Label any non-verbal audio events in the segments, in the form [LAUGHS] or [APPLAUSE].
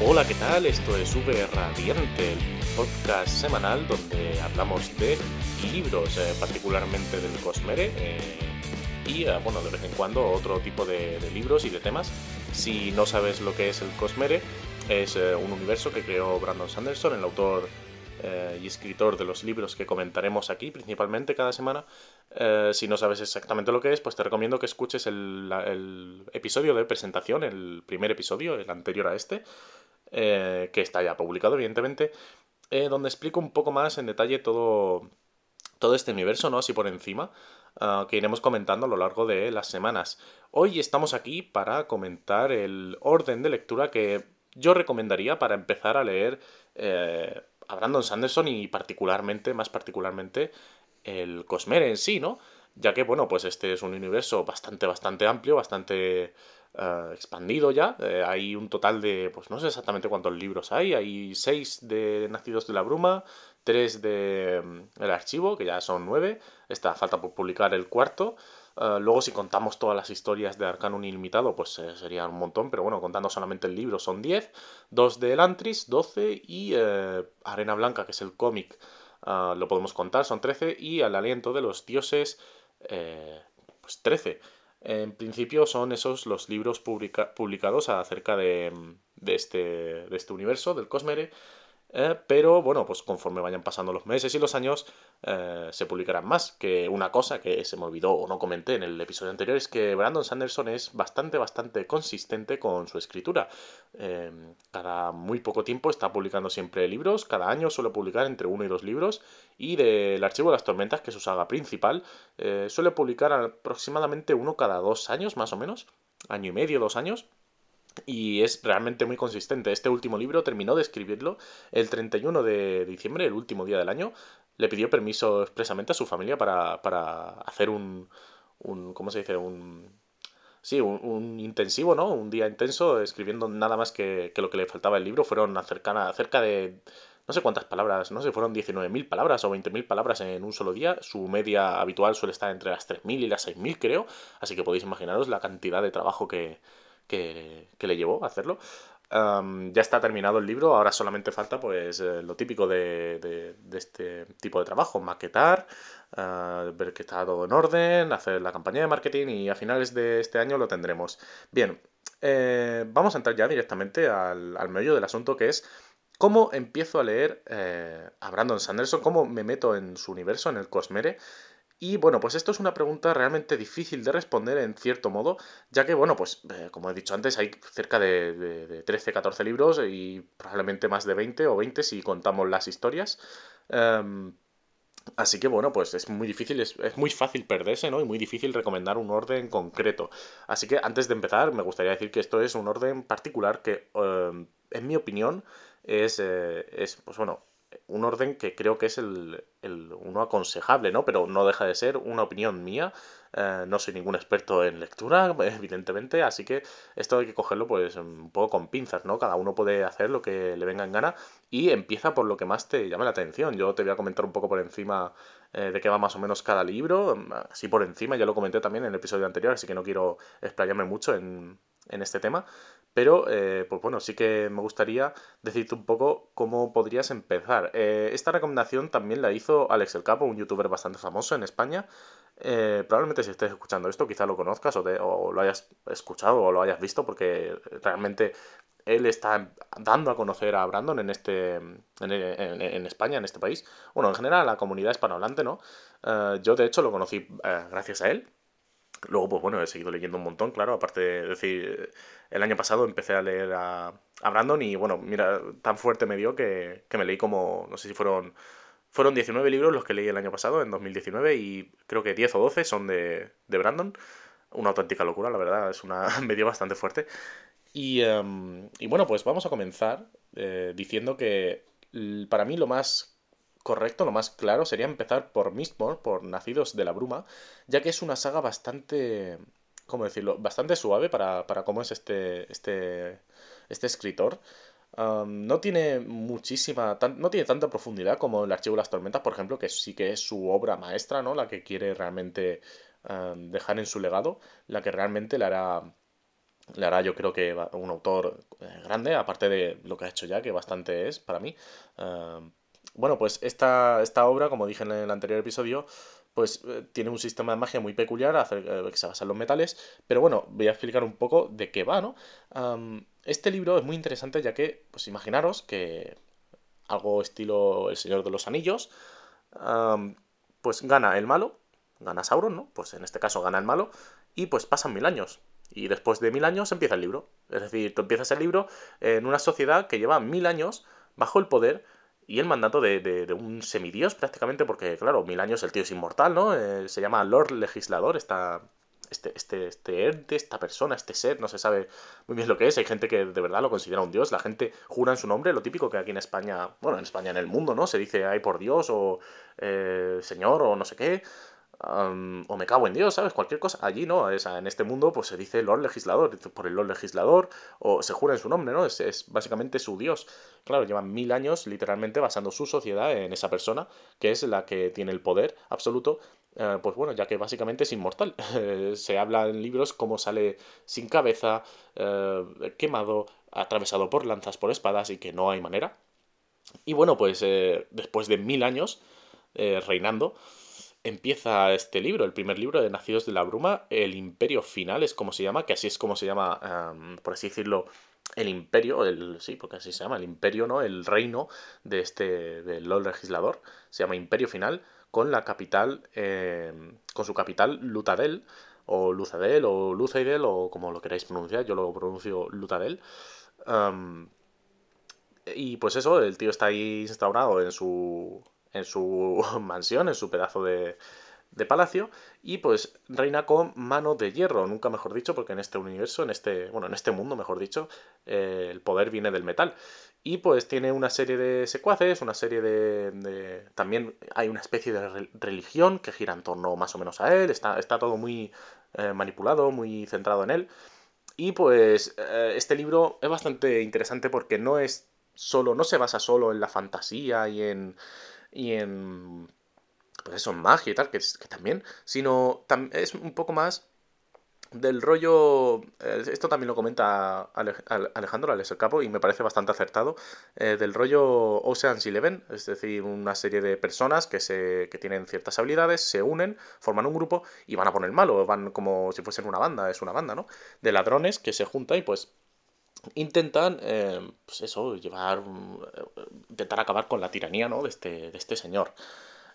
Hola, ¿qué tal? Esto es V Radiante, el podcast semanal donde hablamos de libros, eh, particularmente del Cosmere, eh, y eh, bueno, de vez en cuando otro tipo de, libros y de temas. Si no sabes lo que es el Cosmere, es un universo que creó Brandon Sanderson, el autor y escritor de los libros que comentaremos aquí, principalmente cada semana. si no sabes exactamente lo que es, pues te recomiendo que escuches el, el episodio de presentación, el primer episodio, el anterior a este eh, que está ya publicado, evidentemente, eh, donde explico un poco más en detalle todo, todo este universo, ¿no? Así por encima, uh, que iremos comentando a lo largo de las semanas. Hoy estamos aquí para comentar el orden de lectura que yo recomendaría para empezar a leer eh, a Brandon Sanderson y particularmente, más particularmente, el Cosmere en sí, ¿no? Ya que, bueno, pues este es un universo bastante, bastante amplio, bastante uh, expandido ya. Eh, hay un total de, pues no sé exactamente cuántos libros hay. Hay seis de Nacidos de la Bruma, tres de mm, El Archivo, que ya son nueve. Está falta por publicar el cuarto. Uh, luego, si contamos todas las historias de Arcanum Ilimitado, pues eh, sería un montón, pero bueno, contando solamente el libro son 10, dos de Elantris, 12 y eh, Arena Blanca, que es el cómic, lo podemos contar, son 13, y Al Aliento de los Dioses, eh, pues 13. En principio son esos los libros publicados acerca de, de, este, de este universo, del Cosmere, eh, pero bueno, pues conforme vayan pasando los meses y los años, eh, se publicarán más. Que una cosa que se me olvidó o no comenté en el episodio anterior es que Brandon Sanderson es bastante, bastante consistente con su escritura. Eh, cada muy poco tiempo está publicando siempre libros, cada año suele publicar entre uno y dos libros, y del Archivo de las Tormentas, que es su saga principal, suele publicar aproximadamente uno cada dos años, más o menos, año y medio, dos años y es realmente muy consistente. Este último libro terminó de escribirlo el 31 de diciembre, el último día del año. Le pidió permiso expresamente a su familia para, para hacer un, un. ¿Cómo se dice? Un. Sí, un, un, intensivo, ¿no? Un día intenso, escribiendo nada más que, que lo que le faltaba el libro. Fueron acerca, cerca de. No sé cuántas palabras, no sé, fueron 19.000 palabras o 20.000 palabras en un solo día. Su media habitual suele estar entre las 3.000 y las 6.000, creo. Así que podéis imaginaros la cantidad de trabajo que, que, le llevó a hacerlo. ya está terminado el libro, ahora solamente falta pues eh, lo típico de, de, este tipo de trabajo, maquetar, uh, ver que está todo en orden, hacer la campaña de marketing y a finales de este año lo tendremos. Bien, eh, vamos a entrar ya directamente al, al, meollo del asunto que es cómo empiezo a leer eh, a Brandon Sanderson, cómo me meto en su universo, en el Cosmere. Y bueno, pues esto es una pregunta realmente difícil de responder en cierto modo, ya que, bueno, pues eh, como he dicho antes, hay cerca de, de, 13, 14 libros y probablemente más de 20 o 20 si contamos las historias. Um, Así que bueno, pues es muy difícil, es, es, muy fácil perderse, ¿no? Y muy difícil recomendar un orden concreto. Así que antes de empezar, me gustaría decir que esto es un orden particular que, eh, en mi opinión, es, eh, es, pues bueno, un orden que creo que es el, el, uno aconsejable, ¿no? Pero no deja de ser una opinión mía. Eh, no soy ningún experto en lectura, [LAUGHS] evidentemente, así que esto hay que cogerlo pues un poco con pinzas, ¿no? Cada uno puede hacer lo que le venga en gana y empieza por lo que más te llame la atención. Yo te voy a comentar un poco por encima eh, de qué va más o menos cada libro, así por encima, ya lo comenté también en el episodio anterior, así que no quiero explayarme mucho en, en este tema. Pero, eh, pues bueno, sí que me gustaría decirte un poco cómo podrías empezar. Eh, esta recomendación también la hizo Alex El Capo, un youtuber bastante famoso en España. Eh, probablemente si estés escuchando esto, quizá lo conozcas o, lo hayas escuchado o lo hayas visto, porque realmente él está dando a conocer a Brandon en este en, en, en España, en este país. Bueno, en general la comunidad hispanohablante, ¿no? yo de hecho lo conocí gracias a él Luego, pues bueno, he seguido leyendo un montón, claro. Aparte de decir, el año pasado empecé a leer a, Brandon y bueno, mira, tan fuerte me dio que, que, me leí como, no sé si fueron, fueron 19 libros los que leí el año pasado, en 2019, y creo que 10 o 12 son de, de Brandon. Una auténtica locura, la verdad, es una, [LAUGHS] me dio bastante fuerte. Y, um, y bueno, pues vamos a comenzar eh, diciendo que para mí lo más correcto, lo más claro sería empezar por Mistborn, por Nacidos de la Bruma, ya que es una saga bastante, ¿cómo decirlo?, bastante suave para, para cómo es este, este, este escritor. No tiene muchísima, no tiene tanta profundidad como el Archivo de las Tormentas, por ejemplo, que sí que es su obra maestra, ¿no? La que quiere realmente um, dejar en su legado, la que realmente le hará Le hará yo creo que un autor eh, grande, aparte de lo que ha hecho ya, que bastante es para mí. Bueno, pues esta, esta obra, como dije en el anterior episodio, pues eh, tiene un sistema de magia muy peculiar que se basa en los metales, pero bueno, voy a explicar un poco de qué va, ¿no? este libro es muy interesante ya que, pues imaginaros que algo estilo El Señor de los Anillos, pues gana el malo, gana Sauron, ¿no? Pues en este caso gana el malo, y pues pasan mil años. Y después de mil años empieza el libro. Es decir, tú empiezas el libro en una sociedad que lleva mil años bajo el poder y el mandato de, de, un semidios prácticamente, porque claro, mil años el tío es inmortal, ¿no? Eh, se llama Lord Legislador, esta, este, este, este ente, esta persona, este ser, no se sabe muy bien lo que es. Hay gente que de verdad lo considera un dios, la gente jura en su nombre, lo típico que aquí en España, bueno, en España, en el mundo, ¿no? Se dice, ay por Dios, o eh, Señor, o no sé qué o me cago en Dios, ¿sabes? Cualquier cosa. Allí no, en este mundo pues se dice Lord Legislador, por el Lord Legislador, o se jura en su nombre, ¿no? Es, es, básicamente su Dios. Claro, llevan mil años literalmente basando su sociedad en esa persona, que es la que tiene el poder absoluto. Eh, pues bueno, ya que básicamente es inmortal. [LAUGHS] se habla en libros como sale sin cabeza, eh, quemado, atravesado por lanzas, por espadas, y que no hay manera. Y bueno, pues eh, después de mil años reinando, empieza este libro, el primer libro de Nacidos de la Bruma, El Imperio Final es como se llama, que así es como se llama, por así decirlo, el imperio, el, sí, porque así se llama, el imperio, ¿no? El reino de este, del Lord Legislador, se llama Imperio Final, con la capital, em, con su capital Lutadel, o Luzadel, o Luzaidel, o como lo queráis pronunciar, yo lo pronuncio Lutadel. y pues eso, el tío está ahí instaurado en su, en su [LAUGHS] mansión, en su pedazo de, de palacio y pues reina con mano de hierro, nunca mejor dicho, porque en este universo, en este, bueno, en este mundo, mejor dicho, eh, el poder viene del metal. Y pues tiene una serie de secuaces, una serie de, También hay una especie de religión que gira en torno más o menos a él, está, está todo muy eh, manipulado, muy centrado en él. Y pues eh, este libro es bastante interesante porque no es solo, no se basa solo en la fantasía y en y en pues eso, en magia y tal, que, también, sino es un poco más del rollo, eh, esto también lo comenta Alejandro Alex el Capo y me parece bastante acertado, eh, del rollo Ocean's Eleven, es decir, una serie de personas que, se, que tienen ciertas habilidades, se unen, forman un grupo y van a poner malo, van como si fuesen una banda, es una banda, ¿no? De ladrones que se juntan y pues intentan, eh, pues eso, llevar, eh, intentar acabar con la tiranía, ¿no? De este, de este señor.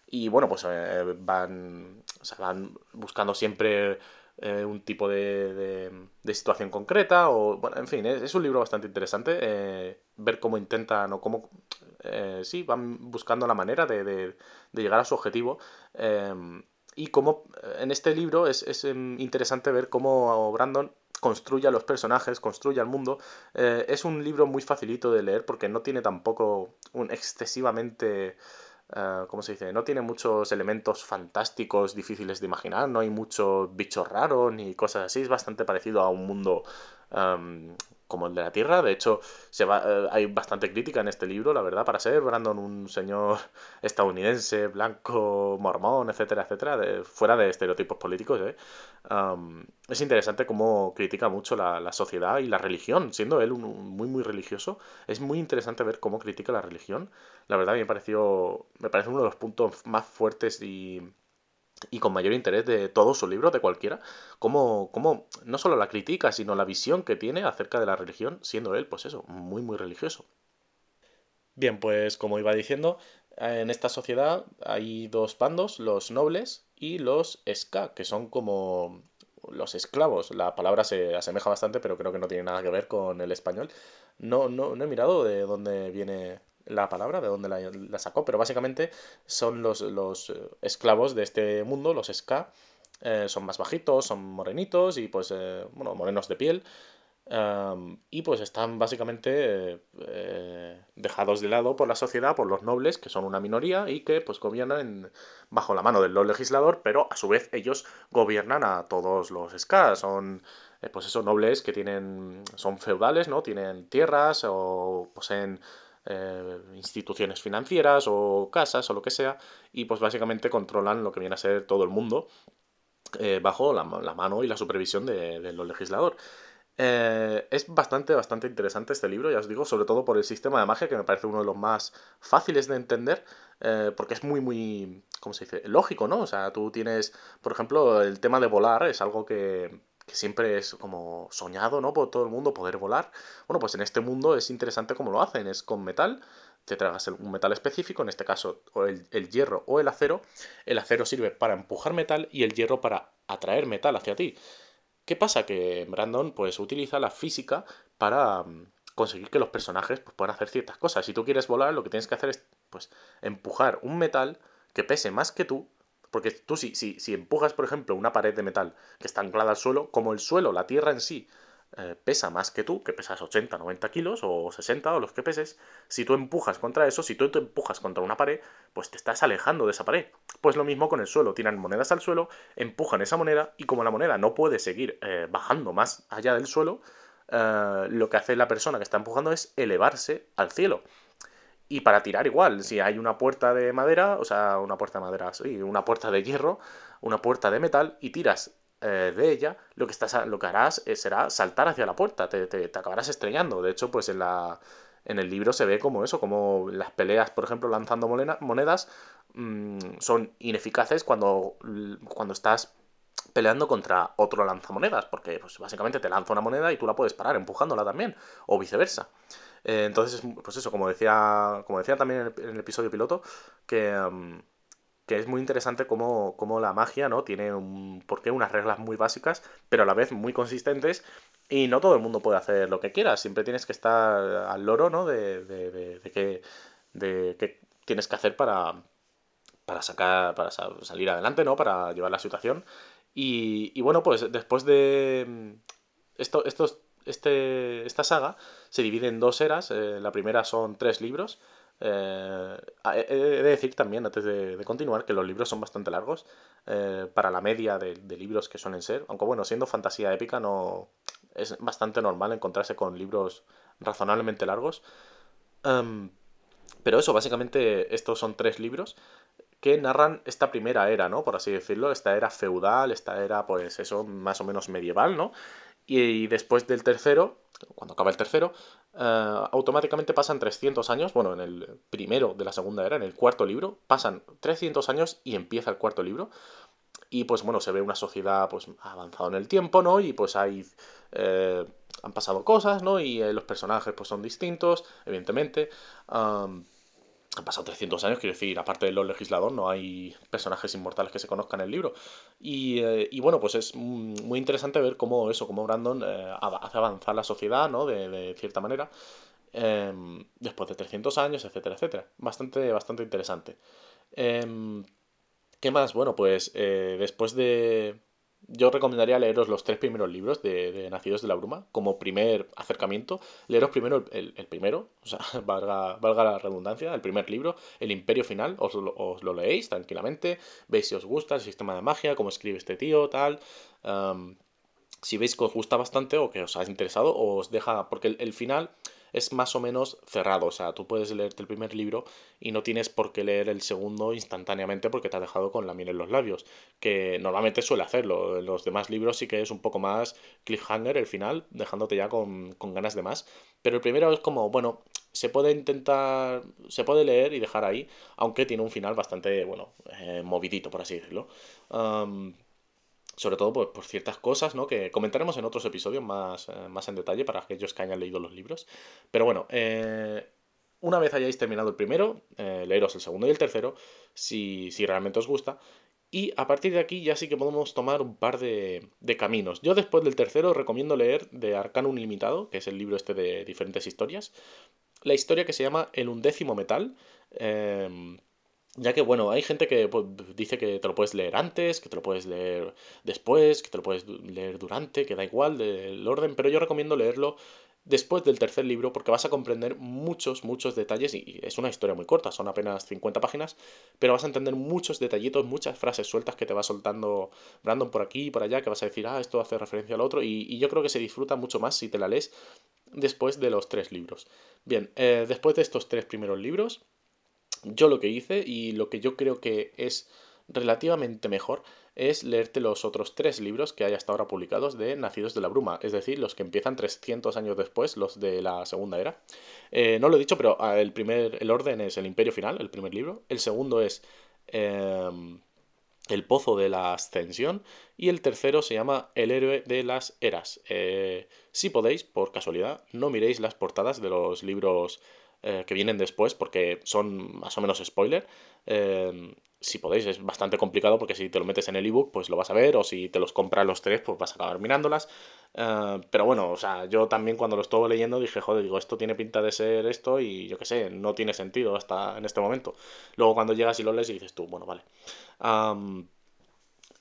Y bueno, pues eh, van, van buscando siempre un tipo de, de, situación concreta o, bueno, en fin, es, un libro bastante interesante ver cómo intentan o cómo, sí, van buscando la manera de, de llegar a su objetivo. y cómo en este libro es, es interesante ver cómo Brandon construye a los personajes, construye al mundo. Eh, es un libro muy facilito de leer porque no tiene tampoco un excesivamente... Uh, ¿Cómo se dice? No tiene muchos elementos fantásticos difíciles de imaginar, no hay muchos bichos raros ni cosas así, es bastante parecido a un mundo um, como el de la Tierra. De hecho, se va, eh, hay bastante crítica en este libro, la verdad, para ser Brandon un señor [LAUGHS] estadounidense, blanco, mormón, etcétera, etcétera, fuera de estereotipos políticos. ¿eh? es interesante cómo critica mucho la, sociedad y la religión, siendo él un, muy, muy religioso. Es muy interesante ver cómo critica la religión. La verdad, me pareció, me parece uno de los puntos más fuertes y y con mayor interés de todos sus libros, de cualquiera, cómo, cómo no solo la critica, sino la visión que tiene acerca de la religión, siendo él, pues eso, muy, muy religioso. Bien, pues como iba diciendo, en esta sociedad hay dos bandos, los nobles y los ska, que son como los esclavos. La palabra se asemeja bastante, pero creo que no tiene nada que ver con el español. No, no, no he mirado de dónde viene la palabra, de dónde la, sacó, pero básicamente son los, los, eh, esclavos de este mundo, los ska, eh, son más bajitos, son morenitos y pues, eh, bueno, morenos de piel. y pues están básicamente dejados de lado por la sociedad, por los nobles, que son una minoría y que pues gobiernan bajo la mano del legislador, pero a su vez ellos gobiernan a todos los ska. Son pues esos nobles que tienen, son feudales, ¿no? Tienen tierras o poseen eh, instituciones financieras o casas o lo que sea, y pues básicamente controlan lo que viene a ser todo el mundo eh, bajo la, mano y la supervisión de, los legisladores. Eh, es bastante, bastante interesante este libro, ya os digo, sobre todo por el sistema de magia, que me parece uno de los más fáciles de entender, porque es muy, muy, ¿cómo se dice? Lógico, ¿no? O sea, tú tienes, por ejemplo, el tema de volar es algo que, que siempre es como soñado, ¿no? Por todo el mundo poder volar. Bueno, pues en este mundo es interesante cómo lo hacen, es con metal, te tragas un metal específico, en este caso el, el, hierro o el acero. El acero sirve para empujar metal y el hierro para atraer metal hacia ti. ¿Qué pasa? Que Brandon pues utiliza la física para mm, conseguir que los personajes pues, puedan hacer ciertas cosas. Si tú quieres volar, lo que tienes que hacer es pues empujar un metal que pese más que tú. Porque tú si, si, si empujas, por ejemplo, una pared de metal que está anclada al suelo, como el suelo, la tierra en sí, eh, pesa más que tú, que pesas 80, 90 kilos o 60 o los que peses, si tú empujas contra eso, si tú te empujas contra una pared, pues te estás alejando de esa pared. Pues lo mismo con el suelo, tiran monedas al suelo, empujan esa moneda y como la moneda no puede seguir eh, bajando más allá del suelo, eh, lo que hace la persona que está empujando es elevarse al cielo. Y para tirar igual, si hay una puerta de madera, o sea, una puerta de madera, sí, una puerta de hierro, una puerta de metal, y tiras eh, de ella, lo que, estás, lo que harás eh, será saltar hacia la puerta, te, te, acabarás estrellando. De hecho, pues en, la, en el libro se ve como eso, como las peleas, por ejemplo, lanzando monedas, mmm, son ineficaces cuando, cuando estás peleando contra otro lanzamonedas, porque pues, básicamente te lanza una moneda y tú la puedes parar empujándola también, o viceversa. Eh, entonces, pues eso, como decía, como decía también en el, episodio piloto, que... Mm, que es muy interesante cómo, cómo, la magia, ¿no? Tiene un porqué, unas reglas muy básicas, pero a la vez muy consistentes, y no todo el mundo puede hacer lo que quiera, siempre tienes que estar al loro, ¿no? De, de, de, de qué, de qué tienes que hacer para, para sacar, para salir adelante, ¿no? Para llevar la situación. Y, y bueno, pues después de esto, estos, este, esta saga se divide en dos eras. Eh, la primera son tres libros. Eh, he de decir también, antes de, continuar, que los libros son bastante largos eh, para la media de, libros que suelen ser. Aunque bueno, siendo fantasía épica, no es bastante normal encontrarse con libros razonablemente largos. Em, pero eso, básicamente, estos son tres libros que narran esta primera era, ¿no? Por así decirlo, esta era feudal, esta era, pues eso, más o menos medieval, ¿no? Y, después del tercero, cuando acaba el tercero, eh, automáticamente pasan 300 años, bueno, en el primero de la segunda era, en el cuarto libro, pasan 300 años y empieza el cuarto libro. Y pues bueno, se ve una sociedad pues avanzado en el tiempo, ¿no? Y pues hay... Eh, han pasado cosas, ¿no? Y eh, los personajes pues son distintos, evidentemente han pasado 300 años, quiero decir, aparte de los legisladores, no hay personajes inmortales que se conozcan en el libro. Y, eh, y bueno, pues es muy interesante ver cómo eso, cómo Brandon eh, hace avanzar la sociedad, ¿no? De, cierta manera, em, después de 300 años, etcétera, etcétera. Bastante, bastante interesante. Em, ¿Qué más? Bueno, pues eh, después de, yo recomendaría leeros los tres primeros libros de, Nacidos de la Bruma como primer acercamiento. Leeros primero el, primero, o sea, [LAUGHS] valga, valga, la redundancia, el primer libro, El Imperio Final, os, lo leéis tranquilamente, veis si os gusta el sistema de magia, cómo escribe este tío, tal. si veis que os gusta bastante o que os ha interesado, os deja, porque el final es más o menos cerrado. O sea, tú puedes leerte el primer libro y no tienes por qué leer el segundo instantáneamente porque te ha dejado con la miel en los labios. Que normalmente suele hacerlo. En los demás libros sí que es un poco más cliffhanger el final, dejándote ya con, ganas de más. Pero el primero es como, bueno, se puede intentar, se puede leer y dejar ahí, aunque tiene un final bastante, bueno, eh, movidito, por así decirlo sobre todo por, ciertas cosas, ¿no? Que comentaremos en otros episodios más, eh, más en detalle para aquellos que hayan leído los libros. Pero bueno, eh, una vez hayáis terminado el primero, eh, leeros el segundo y el tercero, si, si, realmente os gusta. Y a partir de aquí ya sí que podemos tomar un par de, de caminos. Yo después del tercero recomiendo leer de Arcanum Ilimitado, que es el libro este de diferentes historias, la historia que se llama El undécimo metal. Eh, ya que, bueno, hay gente que pues, dice que te lo puedes leer antes, que te lo puedes leer después, que te lo puedes leer durante, que da igual del orden, pero yo recomiendo leerlo después del tercer libro porque vas a comprender muchos, muchos detalles y es una historia muy corta, son apenas 50 páginas, pero vas a entender muchos detallitos, muchas frases sueltas que te va soltando Brandon por aquí y por allá, que vas a decir, ah, esto hace referencia al otro y, yo creo que se disfruta mucho más si te la lees después de los tres libros. Bien, eh, después de estos tres primeros libros, yo lo que hice y lo que yo creo que es relativamente mejor es leerte los otros tres libros que hay hasta ahora publicados de Nacidos de la Bruma, es decir, los que empiezan 300 años después, los de la Segunda Era. Eh, no lo he dicho, pero ah, el primer, el orden es El Imperio Final, el primer libro. El segundo es em, El Pozo de la Ascensión. Y el tercero se llama El Héroe de las Eras. Eh, si podéis, por casualidad, no miréis las portadas de los libros eh, que vienen después, porque son más o menos spoiler. Em, si podéis, es bastante complicado porque si te lo metes en el ebook, pues lo vas a ver, o si te los compras los tres, pues vas a acabar mirándolas. Eh, pero bueno, o sea, yo también cuando lo estuve leyendo dije, joder, digo, esto tiene pinta de ser esto y yo qué sé, no tiene sentido hasta en este momento. Luego cuando llegas y lo lees y dices tú, bueno, vale.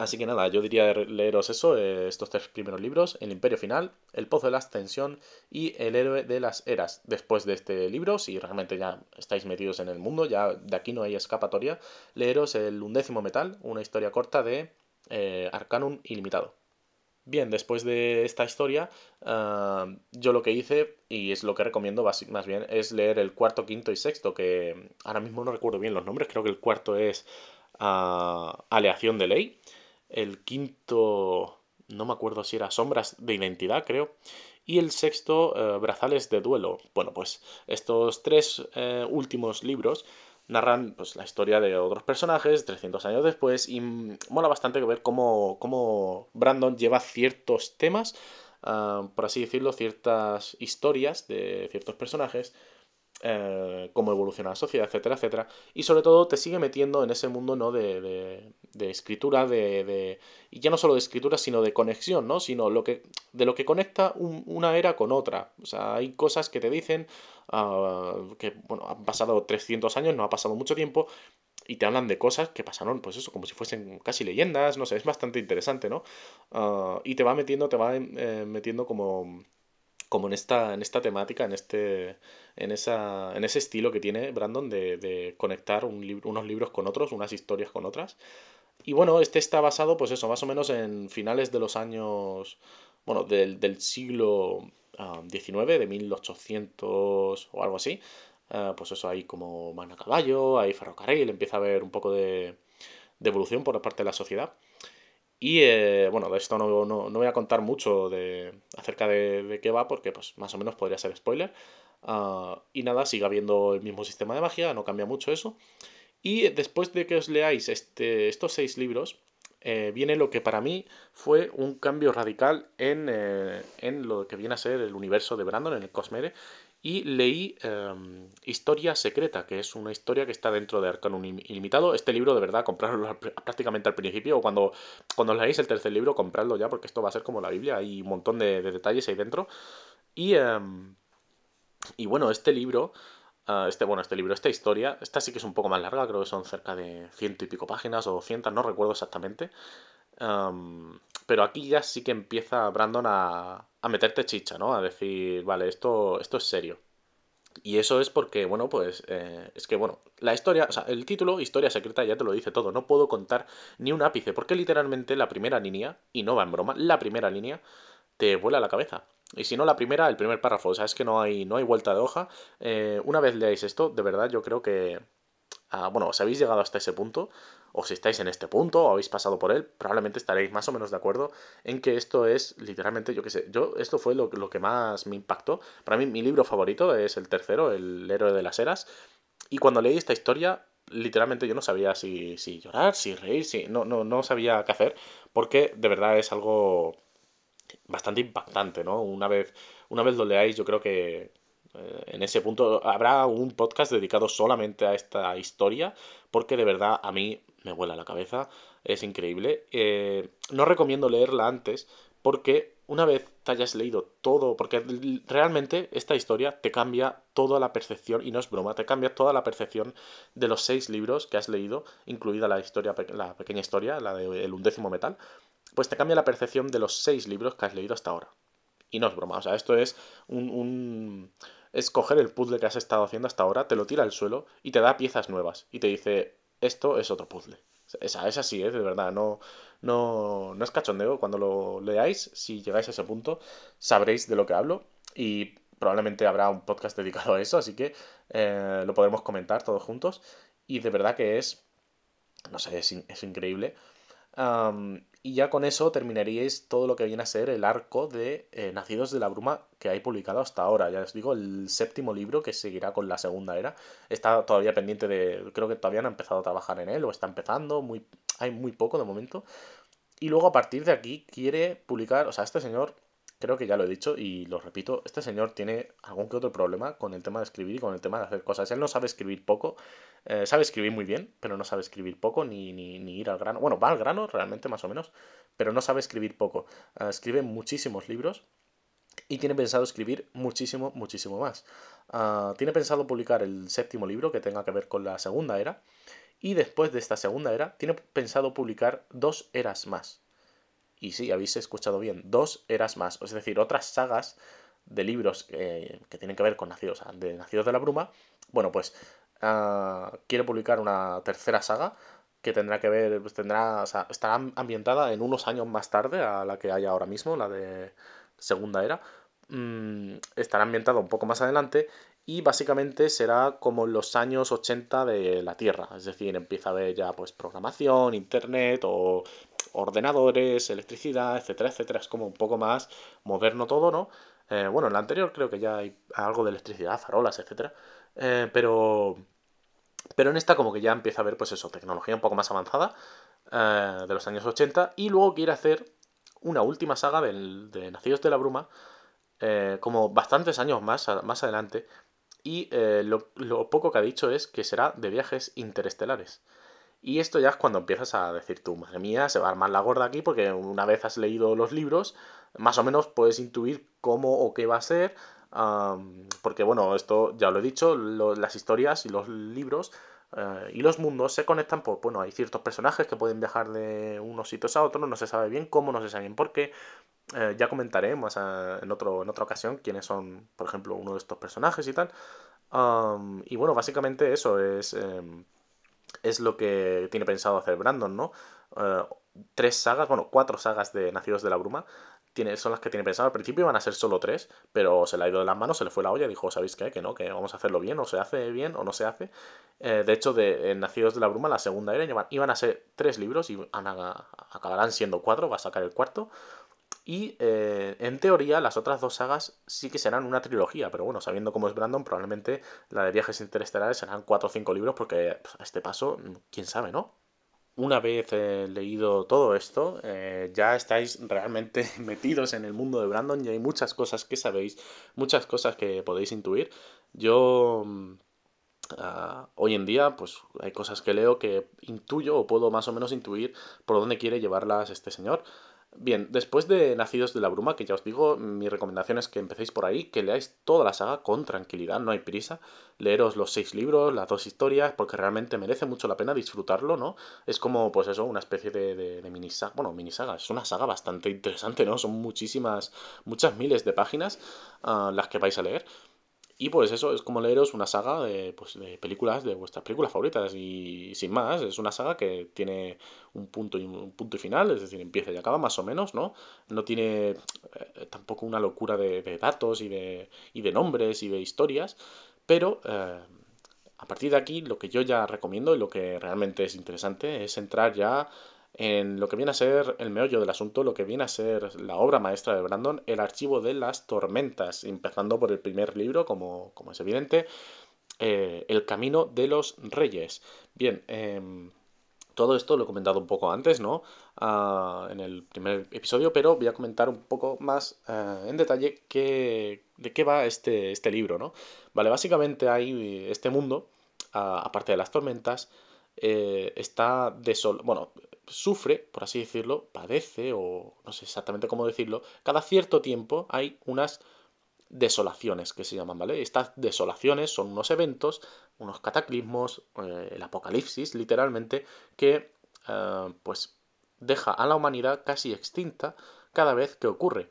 Así que nada, yo diría leeros eso, eh, estos tres primeros libros, El Imperio Final, El Pozo de la Ascensión y El Héroe de las Eras. Después de este libro, si realmente ya estáis metidos en el mundo, ya de aquí no hay escapatoria, leeros El Undécimo Metal, una historia corta de eh, Arcanum Ilimitado. Bien, después de esta historia, ah, yo lo que hice, y es lo que recomiendo más bien, es leer el cuarto, quinto y sexto, que ahora mismo no recuerdo bien los nombres, creo que el cuarto es ah, Aleación de Ley el quinto, no me acuerdo si era Sombras de Identidad, creo, y el sexto, eh, Brazales de Duelo. Bueno, pues estos tres eh, últimos libros narran pues, la historia de otros personajes 300 años después y mola bastante ver cómo, cómo Brandon lleva ciertos temas, ah, por así decirlo, ciertas historias de ciertos personajes eh, cómo evoluciona la sociedad, etcétera, etcétera. Y sobre todo te sigue metiendo en ese mundo ¿no? de, de, escritura, de, de, y ya no solo de escritura, sino de conexión, ¿no? Sino lo que, de lo que conecta una era con otra. O sea, hay cosas que te dicen ah, que, bueno, han pasado 300 años, no ha pasado mucho tiempo, y te hablan de cosas que pasaron, pues eso, como si fuesen casi leyendas, no sé, es bastante interesante, ¿no? Ah, y te va metiendo, te va eh, metiendo como como en esta, en esta temática, en este, en, esa, en ese estilo que tiene Brandon de, conectar un unos libros con otros, unas historias con otras. Y bueno, este está basado, pues eso, más o menos en finales de los años, bueno, del, del siglo XIX, ah, de 1800 o algo así. Ah, pues eso, hay como mano a caballo, hay ferrocarril, empieza a haber un poco de, de evolución por parte de la sociedad. Y eh, bueno, de esto no, no, voy a contar mucho de, acerca de, qué va, porque pues más o menos podría ser spoiler. Ah, y nada, sigue habiendo el mismo sistema de magia, no cambia mucho eso. Y después de que os leáis este, estos seis libros, eh, viene lo que para mí fue un cambio radical en, eh, en, lo que viene a ser el universo de Brandon, en el Cosmere, y leí em, Historia Secreta, que es una historia que está dentro de Arcanum Ilimitado. Este libro, de verdad, comprarlo prácticamente al principio, o cuando, cuando leáis el tercer libro, compradlo ya, porque esto va a ser como la Biblia, hay un montón de, detalles ahí dentro. Y, em, y bueno, este libro, ah, este, bueno, este libro, esta historia, esta sí que es un poco más larga, creo que son cerca de ciento y pico páginas o cientos, no recuerdo exactamente. Em, pero aquí ya sí que empieza Brandon a, a meterte chicha, ¿no? A decir, vale, esto, esto es serio. Y eso es porque, bueno, pues eh, es que, bueno, la historia, o sea, el título, Historia Secreta, ya te lo dice todo. No puedo contar ni un ápice, porque literalmente la primera línea, y no va en broma, la primera línea te vuela la cabeza. Y si no la primera, el primer párrafo. O sea, es que no hay, no hay vuelta de hoja. Eh, una vez leáis esto, de verdad yo creo que Ah, bueno, si habéis llegado hasta ese punto, o si estáis en este punto, o habéis pasado por él, probablemente estaréis más o menos de acuerdo en que esto es literalmente, yo qué sé, yo, esto fue lo, lo que más me impactó. Para mí, mi libro favorito es el tercero, El héroe de las eras, y cuando leí esta historia, literalmente yo no sabía si, si llorar, si reír, si no, no, no sabía qué hacer, porque de verdad es algo bastante impactante, ¿no? Una vez, una vez lo leáis, yo creo que, en ese punto habrá un podcast dedicado solamente a esta historia, porque de verdad a mí me vuela la cabeza, es increíble. Eh, no recomiendo leerla antes, porque una vez te hayas leído todo, porque realmente esta historia te cambia toda la percepción, y no es broma, te cambia toda la percepción de los seis libros que has leído, incluida la historia, la pequeña historia, la del undécimo metal, pues te cambia la percepción de los seis libros que has leído hasta ahora. Y no es broma, o sea, esto es un es coger el puzzle que has estado haciendo hasta ahora, te lo tira al suelo y te da piezas nuevas. Y te dice, esto es otro puzzle. Esa, es así, ¿eh? de verdad, no, no, no es cachondeo. Cuando lo leáis, si llegáis a ese punto, sabréis de lo que hablo y probablemente habrá un podcast [LAUGHS] dedicado a eso, así que eh, lo podremos comentar todos juntos. Y de verdad que es, no sé, es, es increíble. Y ya con eso terminaríais todo lo que viene a ser el arco de eh, Nacidos de la Bruma que hay publicado hasta ahora. Ya os digo, el séptimo libro que seguirá con la segunda era. Está todavía pendiente de. Creo que todavía no han empezado a trabajar en él o está empezando. Muy, hay muy poco de momento. Y luego a partir de aquí quiere publicar. O sea, este señor creo que ya lo he dicho y lo repito, este señor tiene algún que otro problema con el tema de escribir y con el tema de hacer cosas. Él no sabe escribir poco, eh, sabe escribir muy bien, pero no sabe escribir poco ni, ni, ir al grano. Bueno, va al grano realmente más o menos, pero no sabe escribir poco. Eh, escribe muchísimos libros y tiene pensado escribir muchísimo, muchísimo más. Ah, tiene pensado publicar el séptimo libro que tenga que ver con la segunda era y después de esta segunda era tiene pensado publicar dos eras más. Y sí, habéis escuchado bien, dos eras más, es decir, otras sagas de libros que tienen que ver con nacidos, de Nacidos de la Bruma. Bueno, pues uh, quiere publicar una tercera saga que tendrá que ver, pues tendrá, estará ambientada en unos años más tarde a la que hay ahora mismo, la de Segunda Era. Mm, estará ambientada un poco más adelante y básicamente será como los años 80 de la Tierra, es decir, empieza a haber ya pues programación, internet o ordenadores, electricidad, etcétera, etcétera. Es como un poco más moderno todo, ¿no? Eh, bueno, en la anterior creo que ya hay algo de electricidad, farolas, etcétera. Eh, pero. Pero en esta como que ya empieza a haber, pues eso, tecnología un poco más avanzada eh, de los años 80. Y luego quiere hacer una última saga de Nacidos de la Bruma, como bastantes años más, más adelante. Y lo, lo, poco que ha dicho es que será de viajes interestelares. Y esto ya es cuando empiezas a decir tú, madre mía, se va a armar la gorda aquí porque una vez has leído los libros, más o menos puedes intuir cómo o qué va a ser. porque bueno, esto ya lo he dicho, las historias y los libros eh, y los mundos se conectan, pues bueno, hay ciertos personajes que pueden viajar de unos sitios a otros, no se sabe bien cómo, no se sabe bien por qué. Eh, ya comentaré más en, otro, en otra ocasión quiénes son, por ejemplo, uno de estos personajes y tal. y bueno, básicamente eso es em, es lo que tiene pensado hacer Brandon, ¿no? Eh, tres sagas, bueno, cuatro sagas de Nacidos de la Bruma son las que tiene pensado. Al principio iban a ser solo tres, pero se le ha ido de las manos, se le fue la olla y dijo, ¿sabéis qué? Que no, que vamos a hacerlo bien, o se hace bien o no se hace. Eh, de hecho, de Nacidos de la Bruma, la segunda era, iban a ser tres libros y acabarán siendo cuatro, va a sacar el cuarto. Y eh, en teoría las otras dos sagas sí que serán una trilogía, pero bueno, sabiendo cómo es Brandon, probablemente la de viajes interestelares serán cuatro o cinco libros porque pues, a este paso, quién sabe, ¿no? Una vez leído todo esto, eh, ya estáis realmente [LAUGHS] metidos en el mundo de Brandon y hay muchas cosas que sabéis, muchas cosas que podéis intuir. Yo mm, ah, hoy en día, pues hay cosas que leo que intuyo o puedo más o menos intuir por dónde quiere llevarlas este señor. Bien, después de Nacidos de la Bruma, que ya os digo, mi recomendación es que empecéis por ahí, que leáis toda la saga con tranquilidad, no hay prisa. Leeros los seis libros, las dos historias, porque realmente merece mucho la pena disfrutarlo, ¿no? Es como, pues eso, una especie de, de, mini saga, bueno, mini saga, es una saga bastante interesante, ¿no? Son muchísimas, muchas miles de páginas ah, las que vais a leer. Y pues eso es como leeros una saga de, pues, de películas, de vuestras películas favoritas. Y sin más, es una saga que tiene un punto y un punto y final, es decir, empieza y acaba más o menos, ¿no? No tiene eh, tampoco una locura de, datos y de, y de nombres y de historias, pero eh, a partir de aquí lo que yo ya recomiendo y lo que realmente es interesante es entrar ya en lo que viene a ser el meollo del asunto, lo que viene a ser la obra maestra de Brandon, el archivo de las tormentas, empezando por el primer libro, como, como es evidente, eh, El camino de los reyes. Bien, em, todo esto lo he comentado un poco antes, ¿no? Ah, en el primer episodio, pero voy a comentar un poco más eh, en detalle qué, de qué va este, este libro, ¿no? Vale, básicamente hay este mundo, aparte de las tormentas, eh, está desolado, bueno, sufre, por así decirlo, padece o no sé exactamente cómo decirlo, cada cierto tiempo hay unas desolaciones que se llaman, ¿vale? Estas desolaciones son unos eventos, unos cataclismos, eh, el apocalipsis, literalmente, que eh, pues deja a la humanidad casi extinta cada vez que ocurre.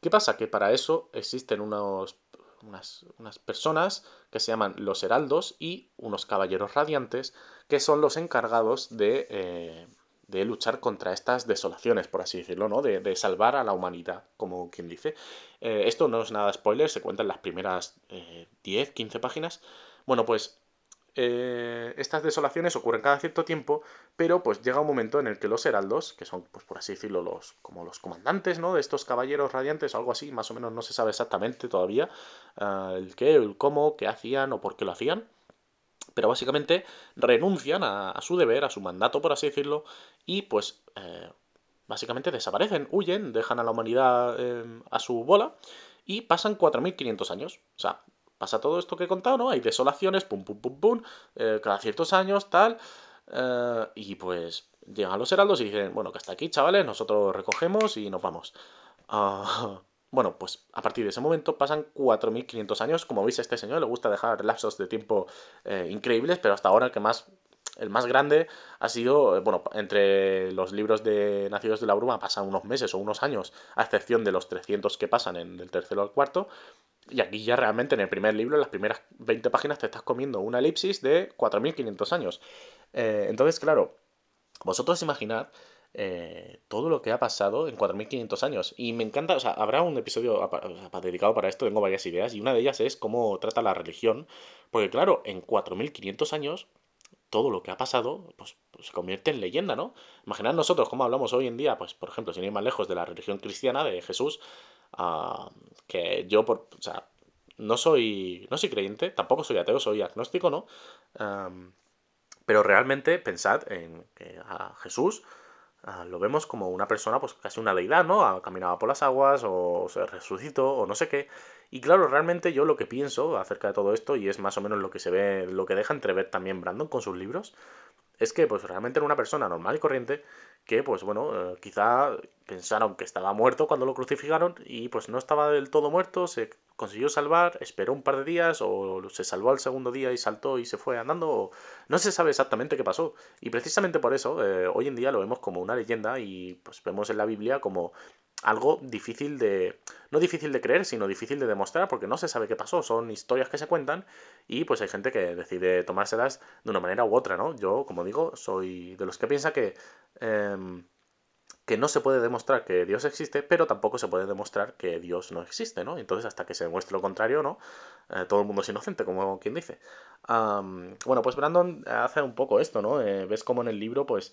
¿Qué pasa? Que para eso existen unos, unas, unas personas que se llaman los heraldos y unos caballeros radiantes que son los encargados de, eh, de luchar contra estas desolaciones, por así decirlo, ¿no? De, salvar a la humanidad, como quien dice. Eh, esto no es nada spoiler, se cuenta en las primeras 10, eh, 15 páginas. Bueno, pues eh, estas desolaciones ocurren cada cierto tiempo, pero pues llega un momento en el que los heraldos, que son, pues por así decirlo, los, como los comandantes, ¿no? De estos caballeros radiantes o algo así, más o menos no se sabe exactamente todavía eh, el qué, el cómo, qué hacían o por qué lo hacían. Pero básicamente renuncian a, su deber, a su mandato, por así decirlo, y pues eh, básicamente desaparecen, huyen, dejan a la humanidad a su bola y pasan 4.500 años. O sea, pasa todo esto que he contado, ¿no? Hay desolaciones, pum, pum, pum, pum, eh, cada ciertos años, tal. Eh, y pues llegan los heraldos y dicen, bueno, que hasta aquí, chavales, nosotros recogemos y nos vamos. Ah, [LAUGHS] bueno, pues a partir de ese momento pasan 4.500 años. Como veis, a este señor le gusta dejar lapsos de tiempo increíbles, pero hasta ahora el que más el más grande ha sido, bueno, entre los libros de Nacidos de la Bruma pasan unos meses o unos años, a excepción de los 300 que pasan en el tercero al cuarto, y aquí ya realmente en el primer libro, en las primeras 20 páginas, te estás comiendo una elipsis de 4.500 años. Eh, entonces, claro, vosotros imaginad eh, todo lo que ha pasado en 4.500 años. Y me encanta, o sea, habrá un episodio dedicado para esto, tengo varias ideas, y una de ellas es cómo trata la religión. Porque claro, en 4.500 años, todo lo que ha pasado, pues, pues, se convierte en leyenda, ¿no? Imaginad nosotros cómo hablamos hoy en día, pues, por ejemplo, sin ir más lejos de la religión cristiana, de Jesús, que yo, por, o sea, no soy, no soy creyente, tampoco soy ateo, soy agnóstico, ¿no? pero realmente pensad en que a Jesús lo vemos como una persona, pues casi una deidad, ¿no? Caminaba por las aguas o se resucitó o no sé qué. Y claro, realmente yo lo que pienso acerca de todo esto, y es más o menos lo que se ve, lo que deja entrever también Brandon con sus libros, es que pues realmente era una persona normal y corriente que pues bueno, eh, quizá pensaron que estaba muerto cuando lo crucificaron y pues no estaba del todo muerto, se consiguió salvar, esperó un par de días o se salvó al segundo día y saltó y se fue andando, o... no se sabe exactamente qué pasó. Y precisamente por eso eh, hoy en día lo vemos como una leyenda y pues vemos en la Biblia como algo difícil de... no difícil de creer, sino difícil de demostrar, porque no se sabe qué pasó, son historias que se cuentan y pues hay gente que decide tomárselas de una manera u otra, ¿no? Yo, como digo, soy de los que piensa que... Em, que no se puede demostrar que Dios existe, pero tampoco se puede demostrar que Dios no existe, ¿no? Entonces, hasta que se demuestre lo contrario, ¿no? Eh, todo el mundo es inocente, como quien dice. bueno, pues Brandon hace un poco esto, ¿no? Eh, ves como en el libro, pues,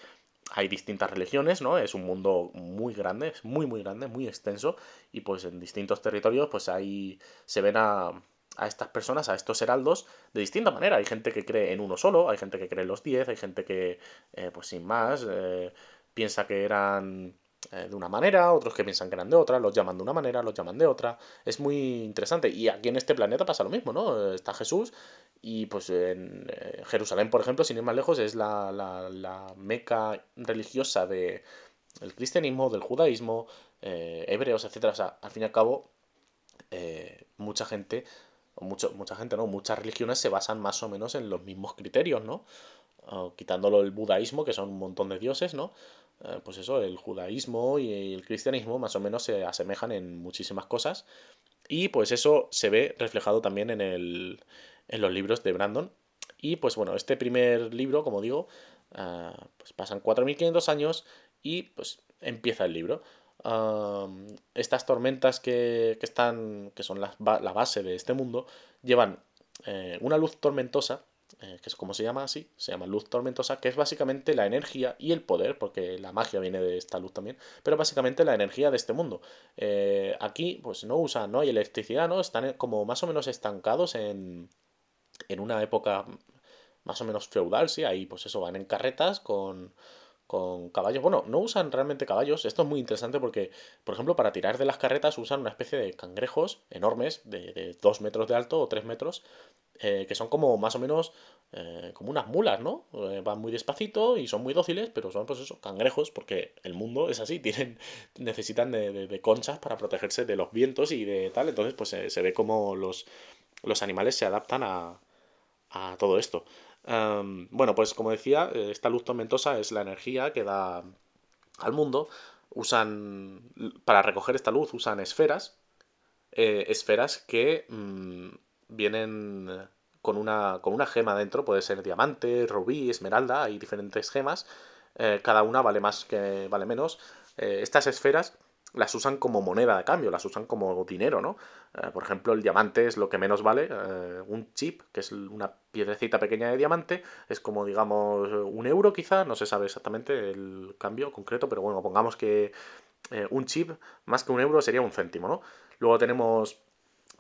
hay distintas religiones, ¿no? Es un mundo muy grande, es muy, muy grande, muy extenso, y pues en distintos territorios, pues ahí se ven a, a estas personas, a estos heraldos, de distinta manera. Hay gente que cree en uno solo, hay gente que cree en los diez, hay gente que, eh, pues sin más, eh, piensa que eran eh, de una manera, otros que piensan que eran de otra, los llaman de una manera, los llaman de otra. Es muy interesante. Y aquí en este planeta pasa lo mismo, ¿no? Está Jesús y pues en eh, Jerusalén, por ejemplo, sin ir más lejos, es la, la, meca religiosa de el cristianismo, del judaísmo, eh, hebreos, etcétera. O sea, al fin y al cabo, mucha gente, mucho, mucha gente, ¿no? Muchas religiones se basan más o menos en los mismos criterios, ¿no? quitándolo el budaísmo, que son un montón de dioses, ¿no? Eh, pues eso, el judaísmo y el cristianismo más o menos se asemejan en muchísimas cosas. Y pues eso se ve reflejado también en, el, en los libros de Brandon. Y pues bueno, este primer libro, como digo, eh, pues pasan 4.500 años y pues empieza el libro. estas tormentas que, que, están, que son la, la, base de este mundo, llevan eh, una luz tormentosa eh, que es como se llama así, se llama luz tormentosa, que es básicamente la energía y el poder, porque la magia viene de esta luz también, pero básicamente la energía de este mundo. Eh, aquí, pues no usan, no hay electricidad, ¿no? Están como más o menos estancados en, en una época más o menos feudal, sí, ahí pues eso, van en carretas con, con caballos. Bueno, no usan realmente caballos. Esto es muy interesante porque, por ejemplo, para tirar de las carretas usan una especie de cangrejos enormes, de, dos metros de alto o tres metros, eh, que son como más o menos eh, como unas mulas, ¿no? Eh, van muy despacito y son muy dóciles, pero son pues eso, cangrejos, porque el mundo es así, [LAUGHS] tienen, necesitan de, conchas para protegerse de los vientos y de tal, entonces pues se ve como los, los animales se adaptan a, a todo esto. bueno, pues como decía, esta luz tormentosa es la energía que da al mundo. Usan, para recoger esta luz, usan esferas, esferas que mm, vienen con una, con una gema dentro, puede ser diamante, rubí, esmeralda, hay diferentes gemas, eh, cada una vale más que vale menos. Eh, estas esferas las usan como moneda de cambio, las usan como dinero, ¿no? Eh, por ejemplo, el diamante es lo que menos vale, eh, un chip, que es una piedrecita pequeña de diamante, es como, digamos, un euro quizá, no se sabe exactamente el cambio concreto, pero bueno, pongamos que eh, un chip más que un euro sería un céntimo, ¿no? Luego tenemos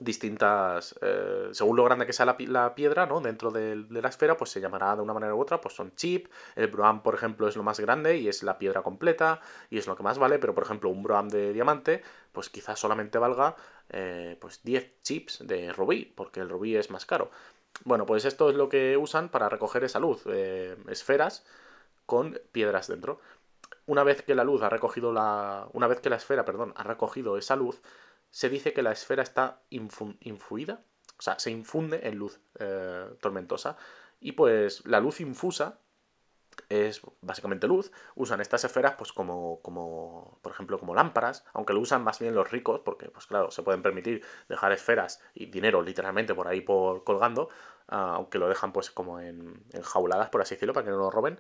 distintas, eh, según lo grande que sea la, piedra, ¿no? Dentro de, la esfera, pues se llamará de una manera u otra, pues son chip, el broam, por ejemplo, es lo más grande y es la piedra completa y es lo que más vale, pero por ejemplo un broam de diamante, pues quizás solamente valga eh, pues 10 chips de rubí, porque el rubí es más caro. Bueno, pues esto es lo que usan para recoger esa luz, eh, esferas con piedras dentro. Una vez que la luz ha recogido la. Una vez que la esfera, perdón, ha recogido esa luz, se dice que la esfera está infuida, o sea, se infunde en luz eh, tormentosa. Y pues la luz infusa es básicamente luz. Usan estas esferas pues como, como, por ejemplo, como lámparas, aunque lo usan más bien los ricos, porque pues claro, se pueden permitir dejar esferas y dinero literalmente por ahí por colgando, ah, aunque lo dejan pues como en, enjauladas, por así decirlo, para que no lo roben.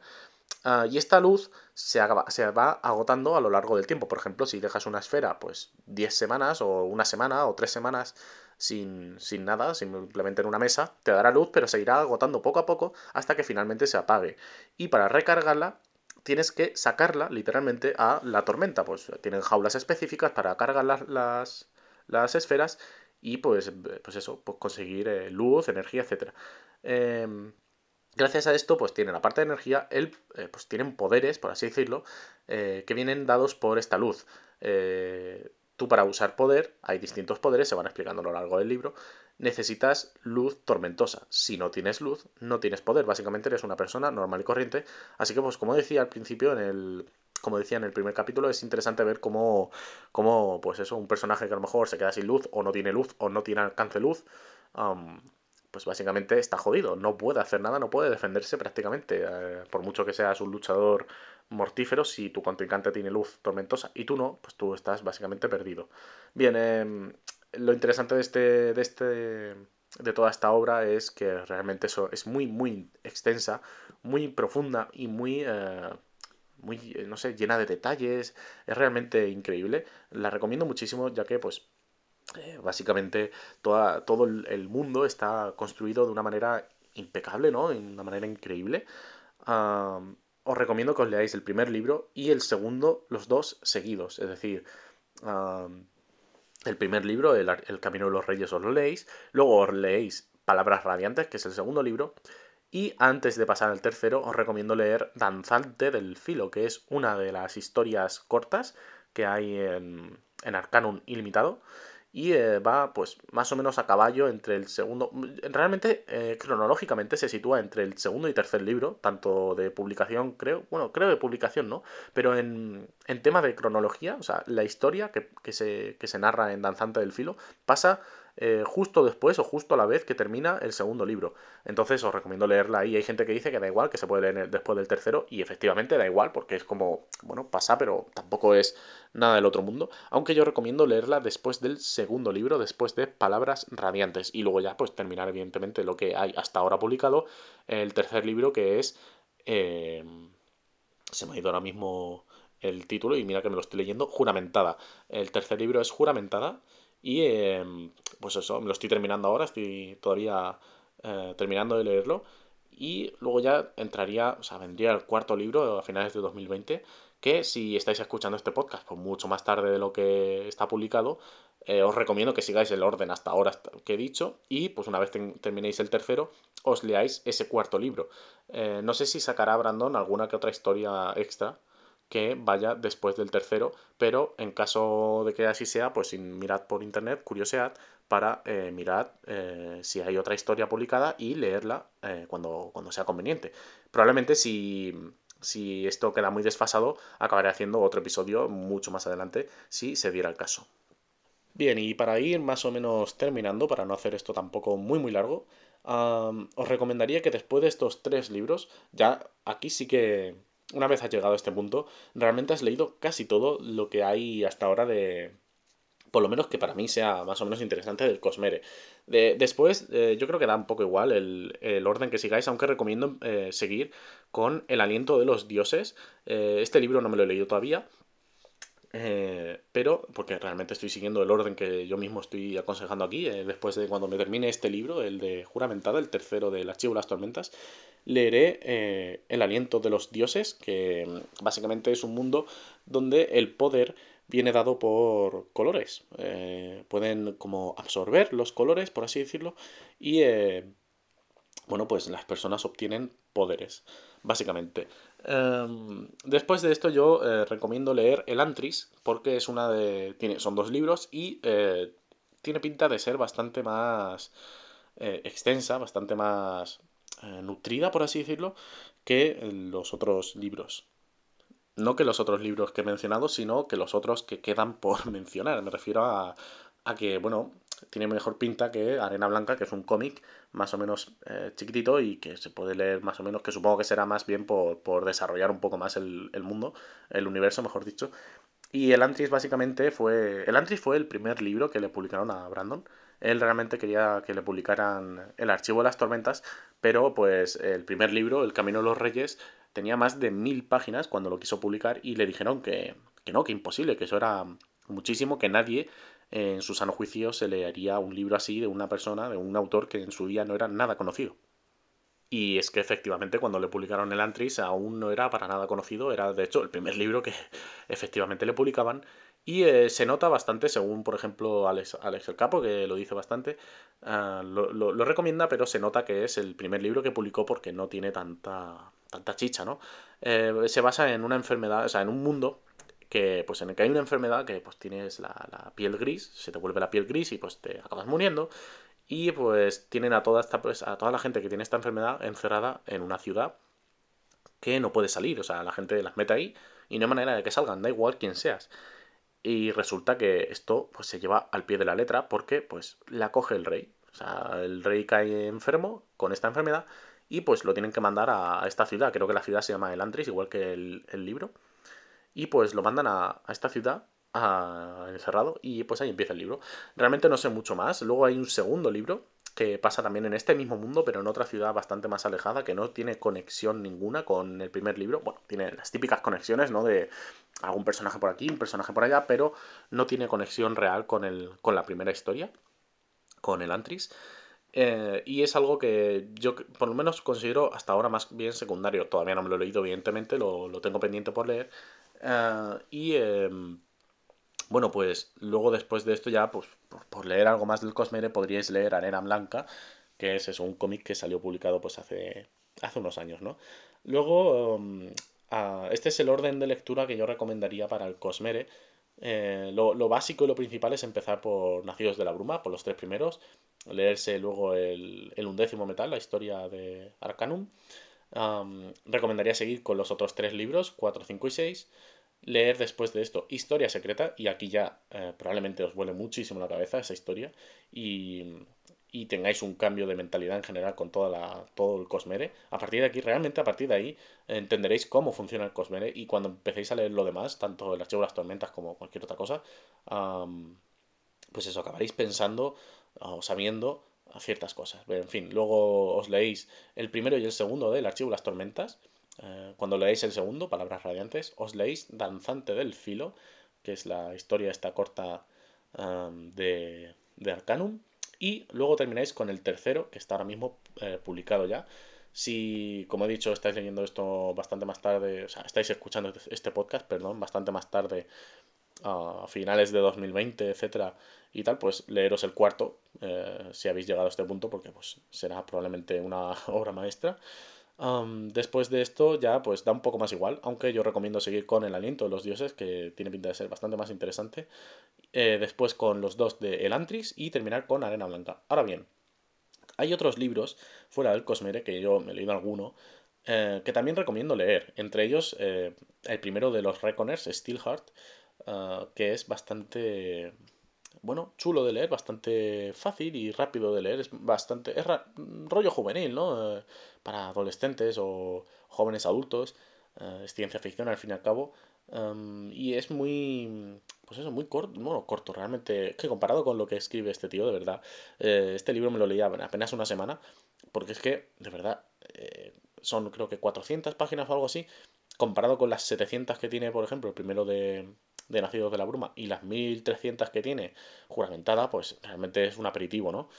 Ah, y esta luz se, se, va agotando a lo largo del tiempo. Por ejemplo, si dejas una esfera, pues 10 semanas o una semana o 3 semanas sin, sin, nada, simplemente en una mesa, te dará luz, pero se irá agotando poco a poco hasta que finalmente se apague. Y para recargarla, tienes que sacarla literalmente a la tormenta. Pues tienen jaulas específicas para cargar las, las, las esferas y pues, pues eso, pues conseguir eh, luz, energía, etc. Gracias a esto, pues tienen, aparte de energía, el, eh, pues tienen poderes, por así decirlo, eh, que vienen dados por esta luz. Eh, tú para usar poder, hay distintos poderes, se van explicando a lo largo del libro, necesitas luz tormentosa. Si no tienes luz, no tienes poder. Básicamente eres una persona normal y corriente. Así que, pues como decía al principio, en el, como decía en el primer capítulo, es interesante ver cómo, cómo, pues eso, un personaje que a lo mejor se queda sin luz, o no tiene luz, o no tiene alcance luz, pues básicamente está jodido, no puede hacer nada, no puede defenderse prácticamente, eh, por mucho que seas un luchador mortífero, si tu contrincante tiene luz tormentosa y tú no, pues tú estás básicamente perdido. Bien, em, lo interesante de este, de este, de toda esta obra es que realmente eso es muy, muy extensa, muy profunda y muy... Eh, muy, no sé, llena de detalles, es realmente increíble. La recomiendo muchísimo ya que pues eh, básicamente toda, todo el mundo está construido de una manera impecable, ¿no? De una manera increíble. os recomiendo que os leáis el primer libro y el segundo, los dos seguidos. Es decir, el primer libro, el, el, Camino de los Reyes, os lo leéis. Luego os leéis Palabras Radiantes, que es el segundo libro. Y antes de pasar al tercero, os recomiendo leer Danzante del Filo, que es una de las historias cortas que hay en, en Arcanum Ilimitado y eh, va pues más o menos a caballo entre el segundo realmente eh, cronológicamente se sitúa entre el segundo y tercer libro tanto de publicación creo bueno creo de publicación no pero en, en tema de cronología o sea la historia que, que, se, que se narra en Danzante del Filo pasa eh, justo después o justo a la vez que termina el segundo libro. Entonces os recomiendo leerla ahí. Hay gente que dice que da igual, que se puede leer después del tercero, y efectivamente da igual, porque es como, bueno, pasa, pero tampoco es nada del otro mundo. Aunque yo recomiendo leerla después del segundo libro, después de Palabras Radiantes, y luego ya, pues terminar, evidentemente, lo que hay hasta ahora publicado, el tercer libro que es. Eh, se me ha ido ahora mismo el título y mira que me lo estoy leyendo, Juramentada. El tercer libro es Juramentada y em, pues eso, lo estoy terminando ahora, estoy todavía eh, terminando de leerlo. Y luego ya entraría, o sea, vendría el cuarto libro a finales de 2020, que si estáis escuchando este podcast pues mucho más tarde de lo que está publicado, eh, os recomiendo que sigáis el orden hasta ahora que he dicho y pues una vez terminéis el tercero, os leáis ese cuarto libro. Eh, no sé si sacará Brandon alguna que otra historia extra que vaya después del tercero, pero en caso de que así sea, pues mirad por internet, curiosead, para eh, mirar eh, si hay otra historia publicada y leerla eh, cuando, cuando sea conveniente. Probablemente si, si esto queda muy desfasado, acabaré haciendo otro episodio mucho más adelante si se diera el caso. Bien, y para ir más o menos terminando, para no hacer esto tampoco muy muy largo, os recomendaría que después de estos tres libros, ya aquí sí que una vez has llegado a este punto, realmente has leído casi todo lo que hay hasta ahora de, por lo menos que para mí sea más o menos interesante del Cosmere. después, eh, yo creo que da un poco igual el, orden que sigáis, aunque recomiendo eh, seguir con El aliento de los dioses. Eh, este libro no me lo he leído todavía. Eh, pero, porque realmente estoy siguiendo el orden que yo mismo estoy aconsejando aquí, eh, después de cuando me termine este libro, el de Juramentada, el tercero del Archivo de las Tormentas, leeré eh, El aliento de los dioses, que mm, básicamente es un mundo donde el poder viene dado por colores. pueden como absorber los colores, por así decirlo, y bueno, pues las personas obtienen poderes, básicamente. Em, después de esto yo eh, recomiendo leer El Antris, porque es una de... Tiene, son dos libros y eh, tiene pinta de ser bastante más eh, extensa, bastante más nutrida, por así decirlo, que los otros libros. No que los otros libros que he mencionado, sino que los otros que quedan por [LAUGHS] mencionar. Me refiero a, a que, bueno, tiene mejor pinta que Arena Blanca, que es un cómic más o menos eh, chiquitito y que se puede leer más o menos, que supongo que será más bien por, desarrollar un poco más el, mundo, el universo, mejor dicho. Y el Antris básicamente fue... El Antris fue el primer libro que le publicaron a Brandon. Él realmente quería que le publicaran el archivo de las tormentas, pero pues el primer libro, El Camino de los Reyes, tenía más de mil páginas cuando lo quiso publicar y le dijeron que, que no, que imposible, que eso era muchísimo, que nadie en su sano juicio se leería un libro así de una persona, de un autor que en su día no era nada conocido. Y es que efectivamente cuando le publicaron el Antris aún no era para nada conocido, era de hecho el primer libro que [LAUGHS] efectivamente le publicaban y eh, se nota bastante, según por ejemplo Alex, el Capo, que lo dice bastante, ah, lo, recomienda, pero se nota que es el primer libro que publicó porque no tiene tanta, tanta chicha, ¿no? Eh, se basa en una enfermedad, o sea, en un mundo que pues en el que hay una enfermedad que pues tienes la, piel gris, se te vuelve la piel gris y pues te acabas muriendo. Y pues tienen a toda esta pues, a toda la gente que tiene esta enfermedad encerrada en una ciudad que no puede salir. O sea, la gente las mete ahí y no hay manera de que salgan, da igual quién seas. Y resulta que esto pues se lleva al pie de la letra porque pues la coge el rey. O sea, el rey cae enfermo con esta enfermedad y pues lo tienen que mandar a, esta ciudad. Creo que la ciudad se llama Elantris, igual que el, el libro y pues lo mandan a, esta ciudad a, encerrado y pues ahí empieza el libro. Realmente no sé mucho más. Luego hay un segundo libro que pasa también en este mismo mundo, pero en otra ciudad bastante más alejada, que no tiene conexión ninguna con el primer libro. Bueno, tiene las típicas conexiones, ¿no? De algún personaje por aquí, un personaje por allá, pero no tiene conexión real con, el, con la primera historia, con el Antris. Eh, y es algo que yo por lo menos considero hasta ahora más bien secundario. Todavía no me lo he leído, evidentemente, lo, lo tengo pendiente por leer. Ah, y em, bueno, pues luego después de esto ya, pues por, leer algo más del Cosmere, podríais leer Arena Blanca, que es un cómic que salió publicado pues hace, hace unos años, ¿no? Luego, em, este es el orden de lectura que yo recomendaría para el Cosmere. Eh, lo, básico y lo principal es empezar por Nacidos de la Bruma, por los tres primeros, leerse luego el, el undécimo metal, la historia de Arcanum. recomendaría seguir con los otros tres libros, 4, 5 y 6 leer después de esto Historia Secreta, y aquí ya eh, probablemente os vuele muchísimo la cabeza esa historia, y, y, tengáis un cambio de mentalidad en general con toda la, todo el Cosmere. A partir de aquí, realmente a partir de ahí, entenderéis cómo funciona el Cosmere, y cuando empecéis a leer lo demás, tanto el archivo de las tormentas como cualquier otra cosa, pues eso, acabaréis pensando o sabiendo ciertas cosas. En fin, luego os leéis el primero y el segundo del archivo de las tormentas eh, cuando leéis el segundo, Palabras Radiantes, os leéis Danzante del Filo, que es la historia esta corta de, de, Arcanum. Y luego termináis con el tercero, que está ahora mismo eh, publicado ya. Si, como he dicho, estáis leyendo esto bastante más tarde, o sea, estáis escuchando este, este podcast, perdón, bastante más tarde, a finales de 2020, etcétera, y tal, pues leeros el cuarto, eh, si habéis llegado a este punto, porque pues será probablemente una [LAUGHS] obra maestra después de esto ya pues da un poco más igual, aunque yo recomiendo seguir con el aliento de los dioses, que tiene pinta de ser bastante más interesante. Eh, después con los dos de El Antris y terminar con Arena Blanca. Ahora bien, hay otros libros fuera del Cosmere, que yo me he leído alguno, eh, que también recomiendo leer. Entre ellos, eh, el primero de los Reconers, Steelheart, que es bastante bueno, chulo de leer, bastante fácil y rápido de leer, es bastante, es rollo juvenil, ¿no? Eh, para adolescentes o jóvenes adultos, eh, es ciencia ficción al fin y al cabo, em, y es muy, pues eso, muy corto, bueno, corto realmente, que comparado con lo que escribe este tío, de verdad, eh, este libro me lo leía apenas una semana, porque es que, de verdad, son creo que 400 páginas o algo así, comparado con las 700 que tiene, por ejemplo, el primero de, de Nacidos de la Bruma y las 1300 que tiene juramentada, pues realmente es un aperitivo, ¿no?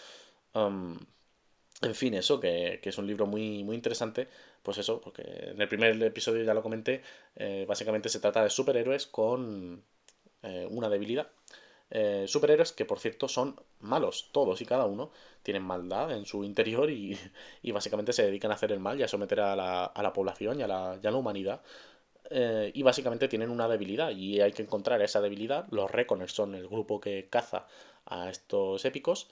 en fin, eso, que, es un libro muy, muy interesante, pues eso, porque en el primer episodio ya lo comenté, eh, básicamente se trata de superhéroes con eh, una debilidad. Eh, superhéroes que, por cierto, son malos, todos y cada uno, tienen maldad en su interior y, [LAUGHS] básicamente se dedican a hacer el mal y a someter a la, a la población y a la, la humanidad. Y básicamente tienen una debilidad y hay que encontrar esa debilidad. Los Reckoners son el grupo que caza a estos épicos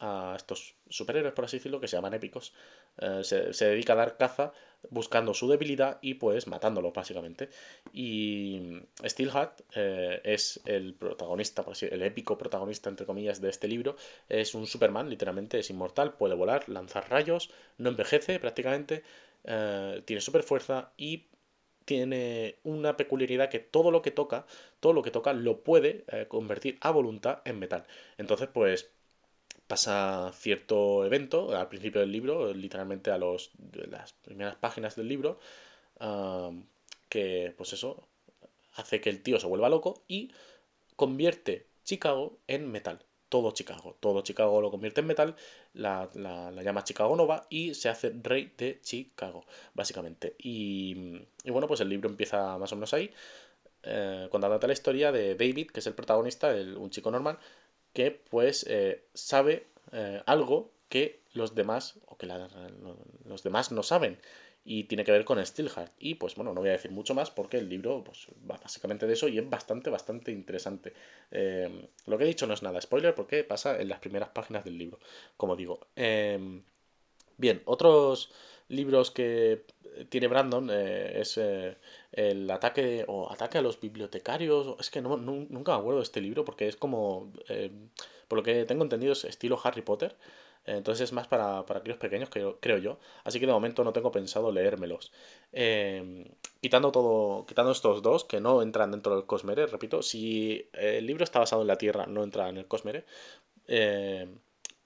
a estos superhéroes, por así decirlo, que se llaman épicos, eh, se, dedica a dar caza buscando su debilidad y pues matándolo, básicamente. Y Steelheart eh, es el protagonista, por así, el épico protagonista, entre comillas, de este libro. Es un Superman, literalmente, es inmortal, puede volar, lanzar rayos, no envejece prácticamente, eh, tiene super fuerza y tiene una peculiaridad que todo lo que toca, todo lo que toca lo puede convertir a voluntad en metal. Entonces, pues pasa cierto evento al principio del libro, literalmente a los, las primeras páginas del libro, que pues eso hace que el tío se vuelva loco y convierte Chicago en metal. Todo Chicago, todo Chicago lo convierte en metal, la, llama Chicago Nova y se hace rey de Chicago, básicamente. Y, bueno, pues el libro empieza más o menos ahí, eh, contándote la historia de David, que es el protagonista, un chico normal, que pues eh, sabe eh, algo que los demás o que los demás no saben y tiene que ver con Steelheart y pues bueno no voy a decir mucho más porque el libro pues va básicamente de eso y es bastante bastante interesante em, lo que he dicho no es nada spoiler porque pasa en las primeras páginas del libro como digo em, bien otros libros que tiene Brandon eh, es el ataque o ataque a los bibliotecarios. Es que no, nunca me acuerdo de este libro porque es como, eh, por lo que tengo entendido, es estilo Harry Potter. Entonces es más para, para aquellos pequeños, creo, creo yo. Así que de momento no tengo pensado leérmelos. Em, quitando todo, quitando estos dos que no entran dentro del Cosmere, repito, si el libro está basado en la Tierra, no entra en el Cosmere. Em,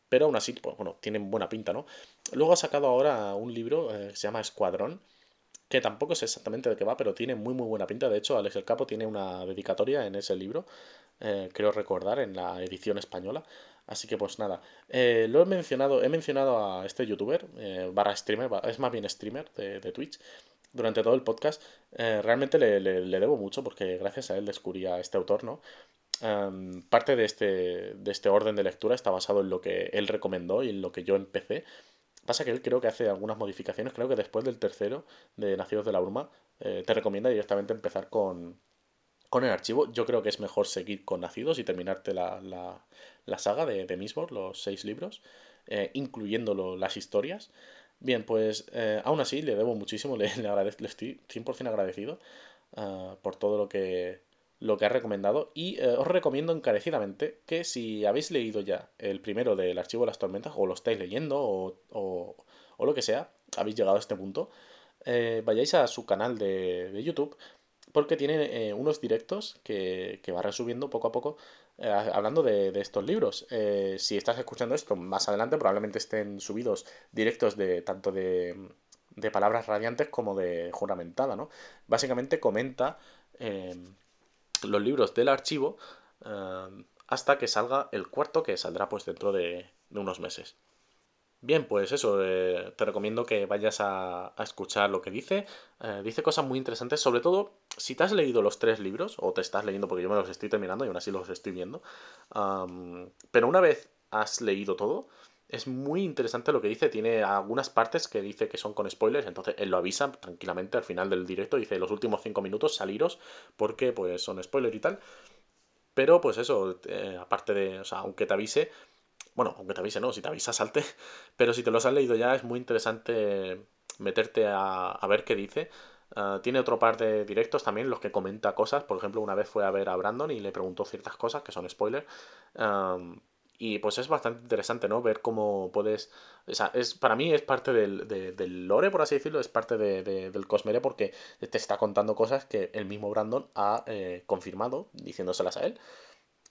pero aún así, bueno, tienen buena pinta, ¿no? Luego ha sacado ahora un libro eh, que se llama Escuadrón que tampoco sé exactamente de qué va, pero tiene muy muy buena pinta. De hecho, Alex el Capo tiene una dedicatoria en ese libro, eh, creo recordar, en la edición española. Así que pues nada, eh, lo he mencionado, he mencionado a este youtuber, eh, barra streamer, es más bien streamer de, Twitch, durante todo el podcast. realmente le, debo mucho porque gracias a él descubrí a este autor, ¿no? Parte de este, de este orden de lectura está basado en lo que él recomendó y en lo que yo empecé. Pasa que él creo que hace algunas modificaciones. Creo que después del tercero de Nacidos de la Bruma, eh, te recomienda directamente empezar con, con el archivo. Yo creo que es mejor seguir con Nacidos y terminarte la, saga de, de los seis libros, eh, incluyendo las historias. Bien, pues eh, aún así le debo muchísimo, le, le, agradezco, le estoy 100% agradecido por todo lo que, lo que ha recomendado y eh, os recomiendo encarecidamente que si habéis leído ya el primero del archivo de las tormentas o lo estáis leyendo o, o, lo que sea, habéis llegado a este punto, eh, vayáis a su canal de, YouTube porque tiene unos directos que, que, va resubiendo poco a poco hablando de, de, estos libros. si estás escuchando esto más adelante probablemente estén subidos directos de tanto de, de palabras radiantes como de juramentada, ¿no? Básicamente comenta los libros del archivo eh, hasta que salga el cuarto que saldrá pues dentro de, unos meses. Bien, pues eso, eh, te recomiendo que vayas a, escuchar lo que dice. Eh, dice cosas muy interesantes, sobre todo si te has leído los tres libros, o te estás leyendo porque yo me los estoy terminando y aún así los estoy viendo. pero una vez has leído todo, es muy interesante lo que dice. Tiene algunas partes que dice que son con spoilers. Entonces él lo avisa tranquilamente al final del directo. Dice los últimos cinco minutos saliros porque pues son spoilers y tal. Pero pues eso, eh, aparte de, o sea, aunque te avise, bueno, aunque te avise, no, si te avisa salte. [LAUGHS] Pero si te los has leído ya es muy interesante meterte a, ver qué dice. Ah, tiene otro par de directos también, los que comenta cosas. Por ejemplo, una vez fue a ver a Brandon y le preguntó ciertas cosas que son spoilers. Y pues es bastante interesante, ¿no? Ver cómo puedes... Es, para mí es parte del, del lore, por así decirlo, es parte de, del Cosmere porque te está contando cosas que el mismo Brandon ha eh, confirmado, diciéndoselas a él.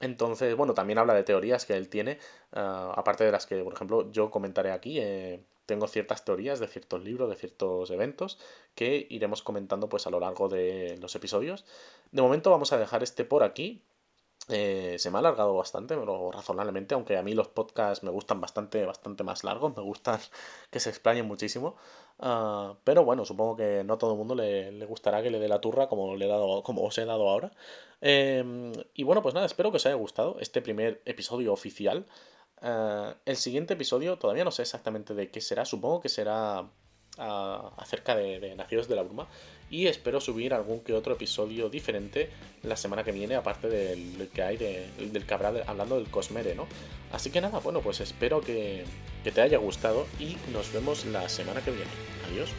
Entonces, bueno, también habla de teorías que él tiene, ah, aparte de las que, por ejemplo, yo comentaré aquí. Eh, tengo ciertas teorías de ciertos libros, de ciertos eventos que iremos comentando pues a lo largo de los episodios. De momento vamos a dejar este por aquí. Eh, se me ha alargado bastante, pero razonablemente, aunque a mí los podcasts me gustan bastante, bastante más largos, me gustan [LAUGHS] que se explayen muchísimo. Ah, pero bueno, supongo que no a todo el mundo le, gustará que le dé la turra como, le he dado, como os he dado ahora. Em, y bueno, pues nada, espero que os haya gustado este primer episodio oficial. Ah, el siguiente episodio todavía no sé exactamente de qué será, supongo que será acerca de, de, Nacidos de la Bruma y espero subir algún que otro episodio diferente la semana que viene, aparte del que hay del que habrá hablando del Cosmere, ¿no? Así que nada, bueno, pues espero que te haya gustado y nos vemos la semana que viene. Adiós.